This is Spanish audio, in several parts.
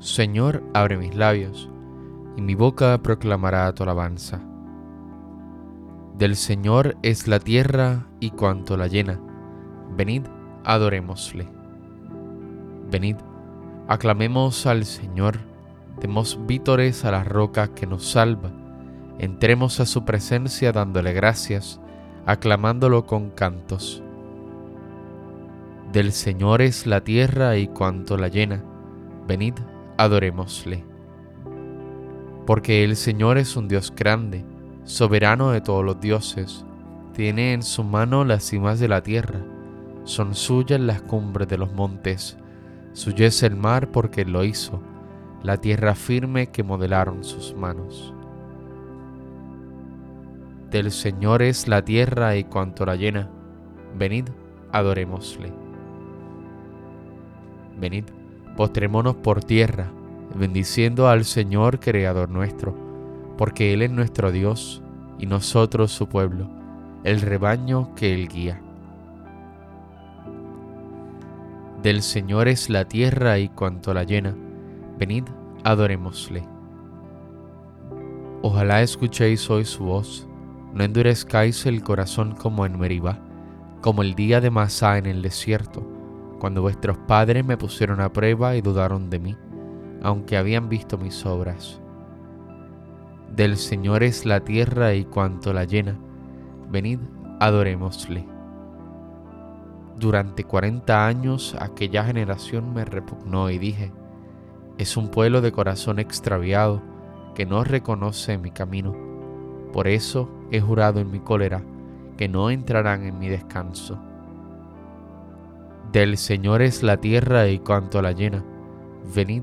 Señor, abre mis labios, y mi boca proclamará tu alabanza. Del Señor es la tierra y cuanto la llena. Venid, adorémosle. Venid, aclamemos al Señor, demos vítores a la roca que nos salva, entremos a su presencia dándole gracias, aclamándolo con cantos. Del Señor es la tierra y cuanto la llena. Venid, adorémosle. Porque el Señor es un Dios grande, soberano de todos los dioses. Tiene en su mano las cimas de la tierra, son suyas las cumbres de los montes. Suyo es el mar porque lo hizo, la tierra firme que modelaron sus manos. Del Señor es la tierra y cuanto la llena. Venid, adorémosle. Venid, postrémonos por tierra, bendiciendo al Señor Creador nuestro, porque Él es nuestro Dios y nosotros su pueblo, el rebaño que Él guía. Del Señor es la tierra y cuanto la llena, venid, adorémosle. Ojalá escuchéis hoy su voz, no endurezcáis el corazón como en Meribá, como el día de Masá en el desierto, cuando vuestros padres me pusieron a prueba y dudaron de mí, aunque habían visto mis obras. Del Señor es la tierra y cuanto la llena, venid, adorémosle. Durante cuarenta años aquella generación me repugnó y dije, es un pueblo de corazón extraviado que no reconoce mi camino. Por eso he jurado en mi cólera que no entrarán en mi descanso. Del Señor es la tierra y cuanto la llena. Venid,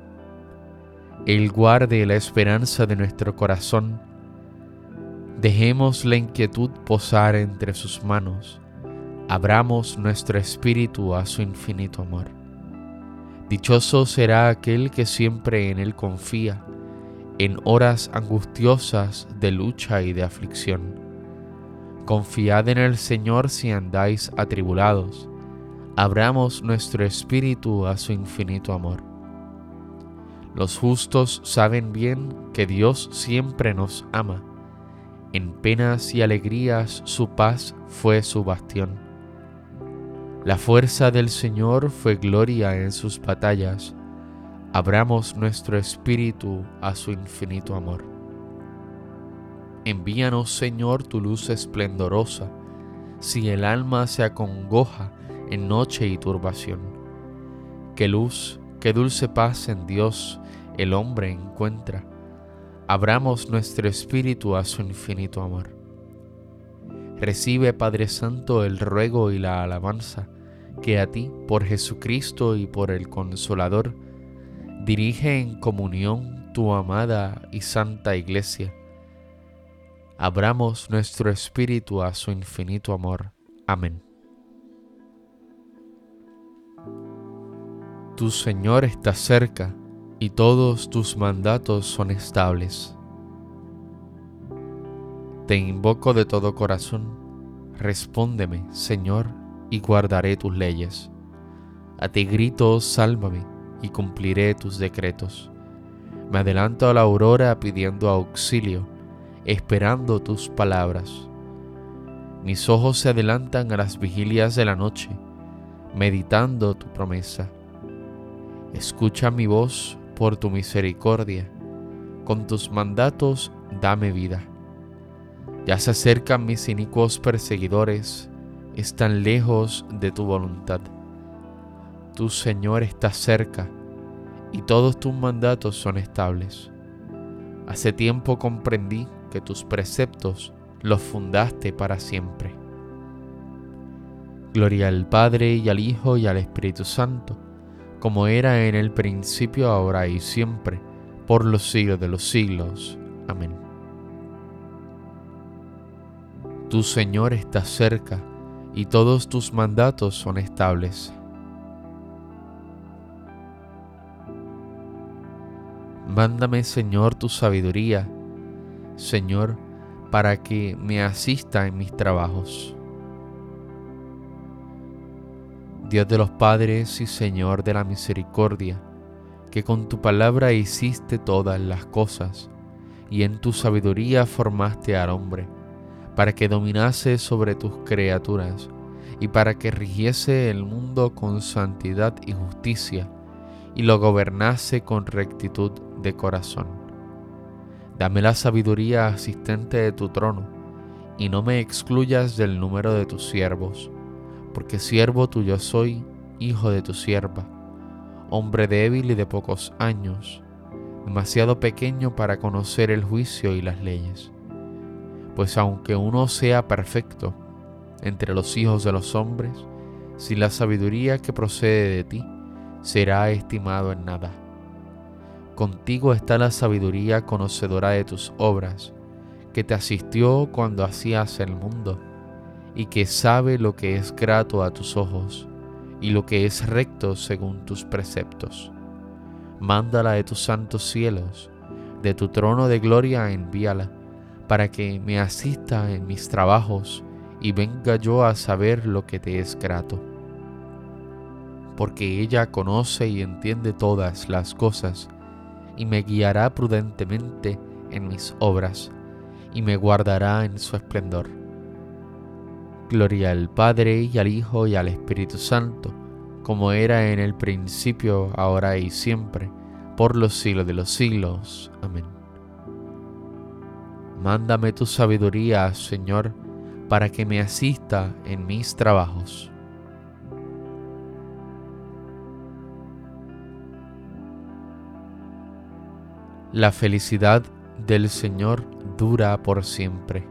Él guarde la esperanza de nuestro corazón. Dejemos la inquietud posar entre sus manos. Abramos nuestro espíritu a su infinito amor. Dichoso será aquel que siempre en Él confía, en horas angustiosas de lucha y de aflicción. Confiad en el Señor si andáis atribulados abramos nuestro espíritu a su infinito amor. Los justos saben bien que Dios siempre nos ama. En penas y alegrías su paz fue su bastión. La fuerza del Señor fue gloria en sus batallas. Abramos nuestro espíritu a su infinito amor. Envíanos, Señor, tu luz esplendorosa. Si el alma se acongoja, en noche y turbación. Qué luz, qué dulce paz en Dios el hombre encuentra. Abramos nuestro espíritu a su infinito amor. Recibe, Padre Santo, el ruego y la alabanza que a ti, por Jesucristo y por el Consolador, dirige en comunión tu amada y santa Iglesia. Abramos nuestro espíritu a su infinito amor. Amén. Tu Señor está cerca y todos tus mandatos son estables. Te invoco de todo corazón, respóndeme, Señor, y guardaré tus leyes. A ti grito, sálvame, y cumpliré tus decretos. Me adelanto a la aurora pidiendo auxilio, esperando tus palabras. Mis ojos se adelantan a las vigilias de la noche, meditando tu promesa Escucha mi voz por tu misericordia, con tus mandatos dame vida. Ya se acercan mis inicuos perseguidores, están lejos de tu voluntad. Tu Señor está cerca y todos tus mandatos son estables. Hace tiempo comprendí que tus preceptos los fundaste para siempre. Gloria al Padre y al Hijo y al Espíritu Santo como era en el principio, ahora y siempre, por los siglos de los siglos. Amén. Tu Señor está cerca y todos tus mandatos son estables. Mándame, Señor, tu sabiduría, Señor, para que me asista en mis trabajos. Dios de los padres y Señor de la misericordia, que con tu palabra hiciste todas las cosas, y en tu sabiduría formaste al hombre, para que dominase sobre tus criaturas, y para que rigiese el mundo con santidad y justicia, y lo gobernase con rectitud de corazón. Dame la sabiduría asistente de tu trono, y no me excluyas del número de tus siervos, porque siervo tuyo soy, hijo de tu sierva, hombre débil y de pocos años, demasiado pequeño para conocer el juicio y las leyes. Pues aunque uno sea perfecto entre los hijos de los hombres, sin la sabiduría que procede de ti, será estimado en nada. Contigo está la sabiduría conocedora de tus obras, que te asistió cuando hacías el mundo, y que sabe lo que es grato a tus ojos, y lo que es recto según tus preceptos. Mándala de tus santos cielos, de tu trono de gloria envíala, para que me asista en mis trabajos y venga yo a saber lo que te es grato. Porque ella conoce y entiende todas las cosas, y me guiará prudentemente en mis obras, y me guardará en su esplendor. Gloria al Padre y al Hijo y al Espíritu Santo, como era en el principio, ahora y siempre, por los siglos de los siglos. Amén. Mándame tu sabiduría, Señor, para que me asista en mis trabajos. La felicidad del Señor dura por siempre.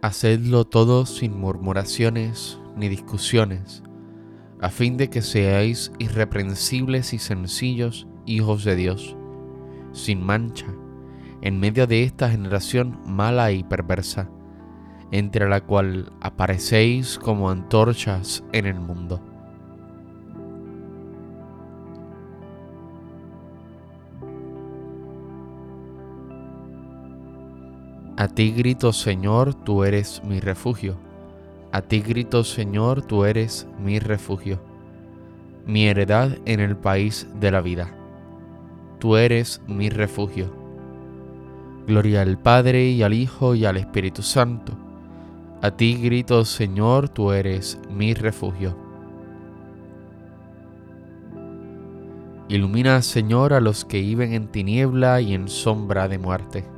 Hacedlo todo sin murmuraciones ni discusiones, a fin de que seáis irreprensibles y sencillos hijos de Dios, sin mancha, en medio de esta generación mala y perversa, entre la cual aparecéis como antorchas en el mundo. A ti grito, Señor, tú eres mi refugio. A ti grito, Señor, tú eres mi refugio, mi heredad en el país de la vida. Tú eres mi refugio. Gloria al Padre y al Hijo y al Espíritu Santo. A ti grito, Señor, tú eres mi refugio. Ilumina, Señor, a los que viven en tiniebla y en sombra de muerte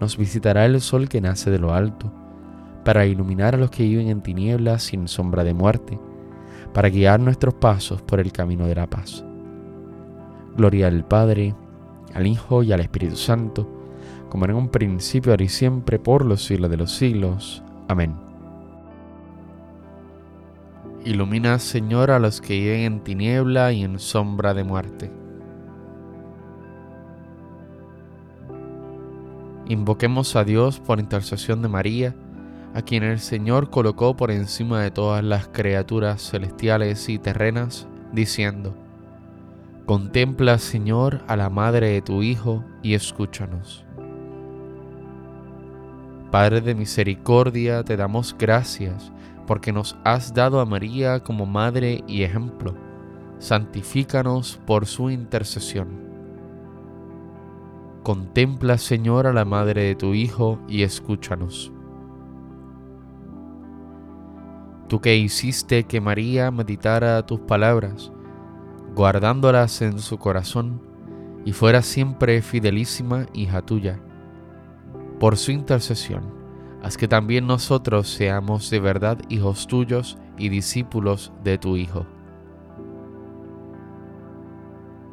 nos visitará el sol que nace de lo alto, para iluminar a los que viven en tinieblas sin sombra de muerte, para guiar nuestros pasos por el camino de la paz. Gloria al Padre, al Hijo y al Espíritu Santo, como en un principio, ahora y siempre, por los siglos de los siglos. Amén. Ilumina, Señor, a los que viven en tiniebla y en sombra de muerte. Invoquemos a Dios por intercesión de María, a quien el Señor colocó por encima de todas las criaturas celestiales y terrenas, diciendo, Contempla, Señor, a la madre de tu Hijo y escúchanos. Padre de misericordia, te damos gracias porque nos has dado a María como madre y ejemplo. Santifícanos por su intercesión. Contempla, Señor, a la madre de tu Hijo y escúchanos. Tú que hiciste que María meditara tus palabras, guardándolas en su corazón, y fuera siempre fidelísima hija tuya. Por su intercesión, haz que también nosotros seamos de verdad hijos tuyos y discípulos de tu Hijo.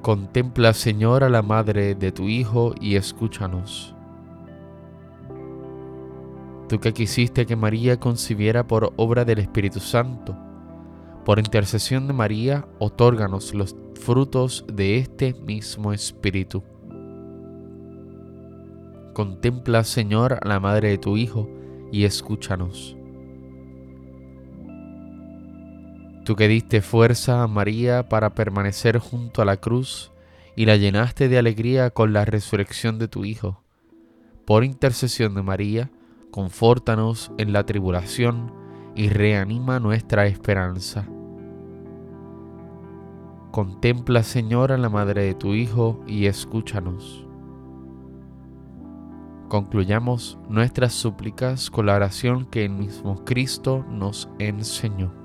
Contempla, Señor, a la madre de tu Hijo y escúchanos. Tú que quisiste que María concibiera por obra del Espíritu Santo, por intercesión de María, otórganos los frutos de este mismo Espíritu. Contempla, Señor, a la madre de tu Hijo y escúchanos. Tú que diste fuerza a María para permanecer junto a la cruz y la llenaste de alegría con la resurrección de tu Hijo, por intercesión de María, confórtanos en la tribulación y reanima nuestra esperanza. Contempla, Señor, a la madre de tu Hijo y escúchanos. Concluyamos nuestras súplicas con la oración que el mismo Cristo nos enseñó.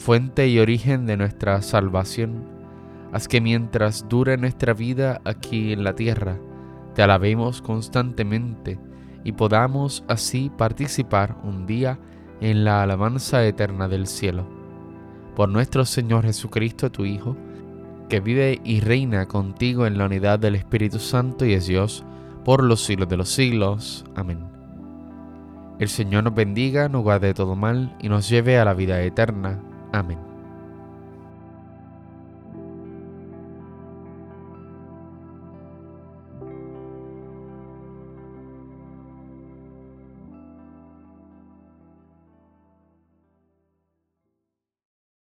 fuente y origen de nuestra salvación, haz que mientras dure nuestra vida aquí en la tierra, te alabemos constantemente y podamos así participar un día en la alabanza eterna del cielo. Por nuestro Señor Jesucristo, tu Hijo, que vive y reina contigo en la unidad del Espíritu Santo y es Dios por los siglos de los siglos. Amén. El Señor nos bendiga, nos guarde de todo mal y nos lleve a la vida eterna. Amén.